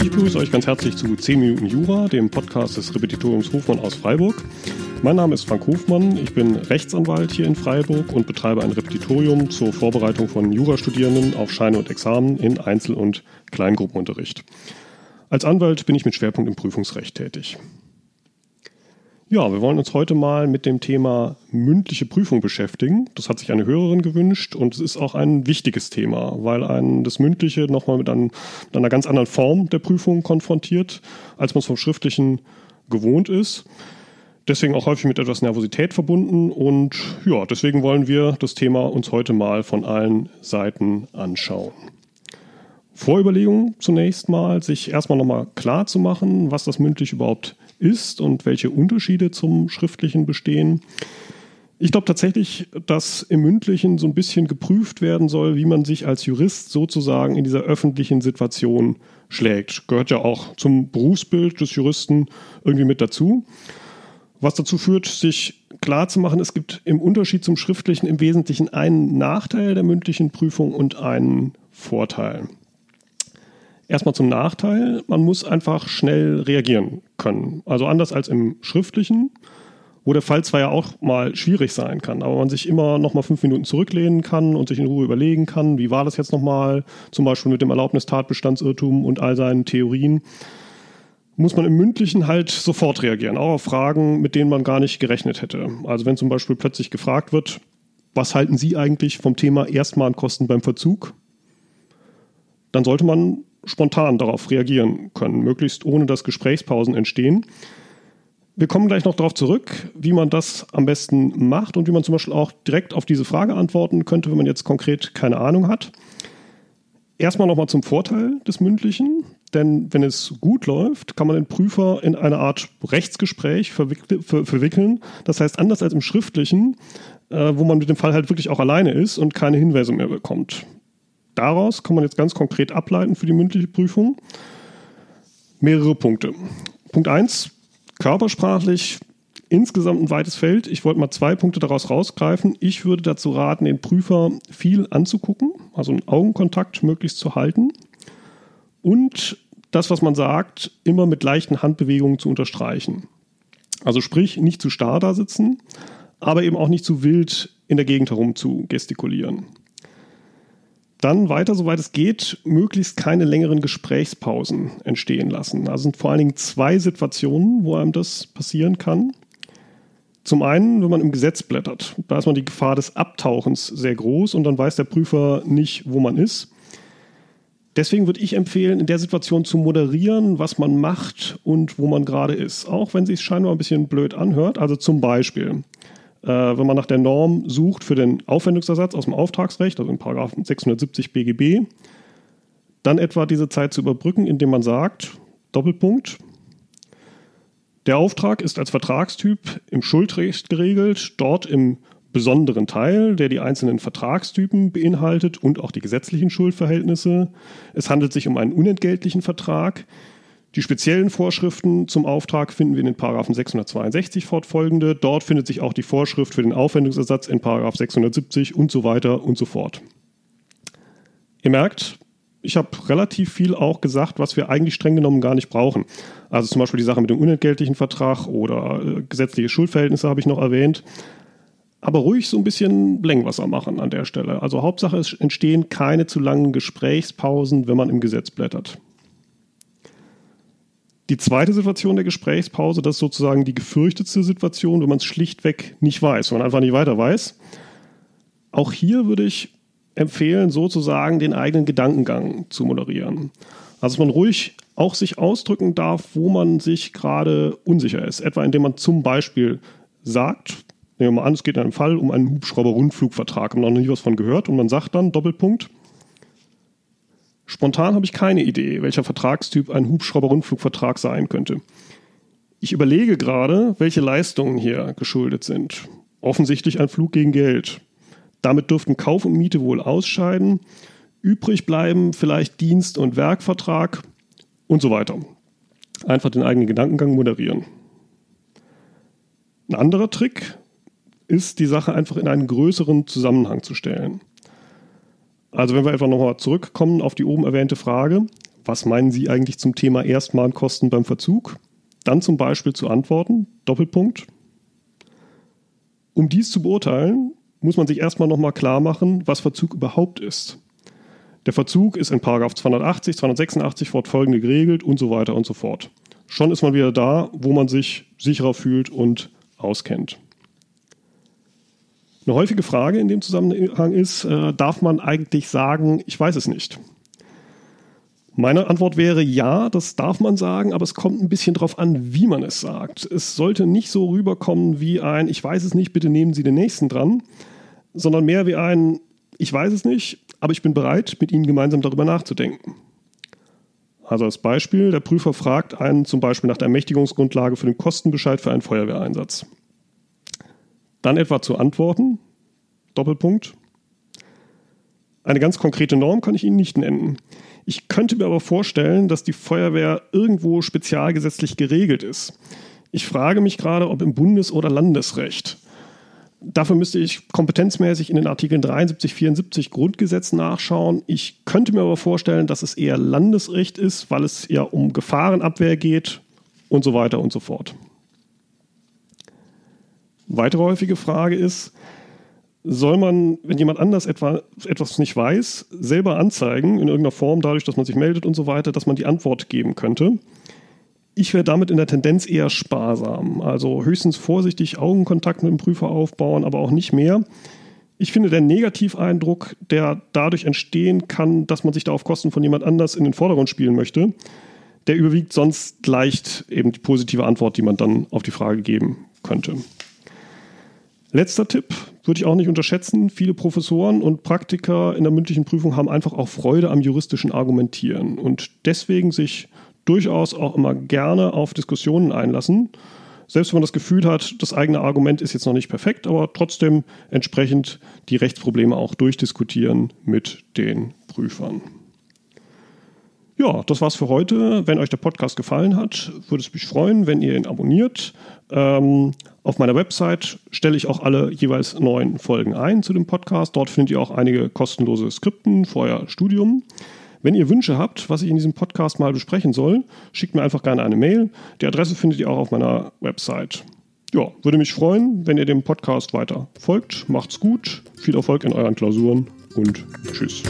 Ich begrüße euch ganz herzlich zu 10 Minuten Jura, dem Podcast des Repetitoriums Hofmann aus Freiburg. Mein Name ist Frank Hofmann, ich bin Rechtsanwalt hier in Freiburg und betreibe ein Repetitorium zur Vorbereitung von Jurastudierenden auf Scheine und Examen in Einzel- und Kleingruppenunterricht. Als Anwalt bin ich mit Schwerpunkt im Prüfungsrecht tätig. Ja, wir wollen uns heute mal mit dem Thema mündliche Prüfung beschäftigen. Das hat sich eine Hörerin gewünscht und es ist auch ein wichtiges Thema, weil ein das Mündliche nochmal mit, einem, mit einer ganz anderen Form der Prüfung konfrontiert, als man es vom Schriftlichen gewohnt ist. Deswegen auch häufig mit etwas Nervosität verbunden und ja, deswegen wollen wir das Thema uns heute mal von allen Seiten anschauen. Vorüberlegung zunächst mal, sich erstmal nochmal klar zu machen, was das mündlich überhaupt ist und welche Unterschiede zum Schriftlichen bestehen. Ich glaube tatsächlich, dass im Mündlichen so ein bisschen geprüft werden soll, wie man sich als Jurist sozusagen in dieser öffentlichen Situation schlägt. Gehört ja auch zum Berufsbild des Juristen irgendwie mit dazu. Was dazu führt, sich klar zu machen, es gibt im Unterschied zum Schriftlichen im Wesentlichen einen Nachteil der mündlichen Prüfung und einen Vorteil. Erstmal zum Nachteil, man muss einfach schnell reagieren können. Also anders als im Schriftlichen, wo der Fall zwar ja auch mal schwierig sein kann, aber man sich immer noch mal fünf Minuten zurücklehnen kann und sich in Ruhe überlegen kann, wie war das jetzt nochmal, zum Beispiel mit dem Erlaubnistatbestandsirrtum und all seinen Theorien, muss man im Mündlichen halt sofort reagieren, auch auf Fragen, mit denen man gar nicht gerechnet hätte. Also wenn zum Beispiel plötzlich gefragt wird, was halten Sie eigentlich vom Thema Erstmahnkosten beim Verzug? Dann sollte man spontan darauf reagieren können, möglichst ohne dass Gesprächspausen entstehen. Wir kommen gleich noch darauf zurück, wie man das am besten macht und wie man zum Beispiel auch direkt auf diese Frage antworten könnte, wenn man jetzt konkret keine Ahnung hat. Erstmal nochmal zum Vorteil des Mündlichen, denn wenn es gut läuft, kann man den Prüfer in eine Art Rechtsgespräch verwickeln. Das heißt, anders als im Schriftlichen, äh, wo man mit dem Fall halt wirklich auch alleine ist und keine Hinweise mehr bekommt. Daraus kann man jetzt ganz konkret ableiten für die mündliche Prüfung mehrere Punkte. Punkt 1, körpersprachlich insgesamt ein weites Feld. Ich wollte mal zwei Punkte daraus rausgreifen. Ich würde dazu raten, den Prüfer viel anzugucken, also einen Augenkontakt möglichst zu halten und das, was man sagt, immer mit leichten Handbewegungen zu unterstreichen. Also sprich, nicht zu starr da sitzen, aber eben auch nicht zu wild in der Gegend herum zu gestikulieren. Dann weiter, soweit es geht, möglichst keine längeren Gesprächspausen entstehen lassen. Also sind vor allen Dingen zwei Situationen, wo einem das passieren kann. Zum einen, wenn man im Gesetz blättert. Da ist man die Gefahr des Abtauchens sehr groß und dann weiß der Prüfer nicht, wo man ist. Deswegen würde ich empfehlen, in der Situation zu moderieren, was man macht und wo man gerade ist. Auch wenn es sich scheinbar ein bisschen blöd anhört. Also zum Beispiel, wenn man nach der Norm sucht für den Aufwendungsersatz aus dem Auftragsrecht, also in Paragraph 670 BGB, dann etwa diese Zeit zu überbrücken, indem man sagt, Doppelpunkt, der Auftrag ist als Vertragstyp im Schuldrecht geregelt, dort im besonderen Teil, der die einzelnen Vertragstypen beinhaltet und auch die gesetzlichen Schuldverhältnisse. Es handelt sich um einen unentgeltlichen Vertrag. Die speziellen Vorschriften zum Auftrag finden wir in den Paragraphen 662 fortfolgende. Dort findet sich auch die Vorschrift für den Aufwendungsersatz in Paragraph 670 und so weiter und so fort. Ihr merkt, ich habe relativ viel auch gesagt, was wir eigentlich streng genommen gar nicht brauchen. Also zum Beispiel die Sache mit dem unentgeltlichen Vertrag oder äh, gesetzliche Schuldverhältnisse habe ich noch erwähnt. Aber ruhig so ein bisschen Blängwasser machen an der Stelle. Also Hauptsache, es entstehen keine zu langen Gesprächspausen, wenn man im Gesetz blättert. Die zweite Situation der Gesprächspause, das ist sozusagen die gefürchtetste Situation, wenn man es schlichtweg nicht weiß, wenn man einfach nicht weiter weiß. Auch hier würde ich empfehlen, sozusagen den eigenen Gedankengang zu moderieren. Also dass man ruhig auch sich ausdrücken darf, wo man sich gerade unsicher ist. Etwa indem man zum Beispiel sagt, nehmen wir mal an, es geht in einem Fall um einen Hubschrauber-Rundflugvertrag, haben noch nie was von gehört und man sagt dann, Doppelpunkt, Spontan habe ich keine Idee, welcher Vertragstyp ein Hubschrauber-Rundflugvertrag sein könnte. Ich überlege gerade, welche Leistungen hier geschuldet sind. Offensichtlich ein Flug gegen Geld. Damit dürften Kauf und Miete wohl ausscheiden. Übrig bleiben vielleicht Dienst- und Werkvertrag und so weiter. Einfach den eigenen Gedankengang moderieren. Ein anderer Trick ist, die Sache einfach in einen größeren Zusammenhang zu stellen. Also wenn wir einfach nochmal zurückkommen auf die oben erwähnte Frage, was meinen Sie eigentlich zum Thema Erstmahnkosten beim Verzug? Dann zum Beispiel zu antworten, Doppelpunkt. Um dies zu beurteilen, muss man sich erstmal nochmal klar machen, was Verzug überhaupt ist. Der Verzug ist in 280, 286 fortfolgende geregelt und so weiter und so fort. Schon ist man wieder da, wo man sich sicherer fühlt und auskennt. Eine häufige Frage in dem Zusammenhang ist, äh, darf man eigentlich sagen, ich weiß es nicht? Meine Antwort wäre ja, das darf man sagen, aber es kommt ein bisschen darauf an, wie man es sagt. Es sollte nicht so rüberkommen wie ein Ich weiß es nicht, bitte nehmen Sie den nächsten dran, sondern mehr wie ein Ich weiß es nicht, aber ich bin bereit, mit Ihnen gemeinsam darüber nachzudenken. Also als Beispiel, der Prüfer fragt einen zum Beispiel nach der Ermächtigungsgrundlage für den Kostenbescheid für einen Feuerwehreinsatz. Dann etwa zu antworten, Doppelpunkt. Eine ganz konkrete Norm kann ich Ihnen nicht nennen. Ich könnte mir aber vorstellen, dass die Feuerwehr irgendwo spezialgesetzlich geregelt ist. Ich frage mich gerade, ob im Bundes- oder Landesrecht. Dafür müsste ich kompetenzmäßig in den Artikeln 73, 74 Grundgesetz nachschauen. Ich könnte mir aber vorstellen, dass es eher Landesrecht ist, weil es ja um Gefahrenabwehr geht und so weiter und so fort. Weitere häufige Frage ist, soll man, wenn jemand anders etwa, etwas nicht weiß, selber anzeigen in irgendeiner Form, dadurch, dass man sich meldet und so weiter, dass man die Antwort geben könnte? Ich wäre damit in der Tendenz eher sparsam. Also höchstens vorsichtig Augenkontakt mit dem Prüfer aufbauen, aber auch nicht mehr. Ich finde, der Negativeindruck, der dadurch entstehen kann, dass man sich da auf Kosten von jemand anders in den Vordergrund spielen möchte, der überwiegt sonst leicht eben die positive Antwort, die man dann auf die Frage geben könnte. Letzter Tipp, würde ich auch nicht unterschätzen. Viele Professoren und Praktiker in der mündlichen Prüfung haben einfach auch Freude am juristischen Argumentieren und deswegen sich durchaus auch immer gerne auf Diskussionen einlassen. Selbst wenn man das Gefühl hat, das eigene Argument ist jetzt noch nicht perfekt, aber trotzdem entsprechend die Rechtsprobleme auch durchdiskutieren mit den Prüfern. Ja, das war's für heute. Wenn euch der Podcast gefallen hat, würde es mich freuen, wenn ihr ihn abonniert. Ähm, auf meiner Website stelle ich auch alle jeweils neuen Folgen ein zu dem Podcast. Dort findet ihr auch einige kostenlose Skripten für euer Studium. Wenn ihr Wünsche habt, was ich in diesem Podcast mal besprechen soll, schickt mir einfach gerne eine Mail. Die Adresse findet ihr auch auf meiner Website. Ja, würde mich freuen, wenn ihr dem Podcast weiter folgt. Macht's gut, viel Erfolg in euren Klausuren und tschüss.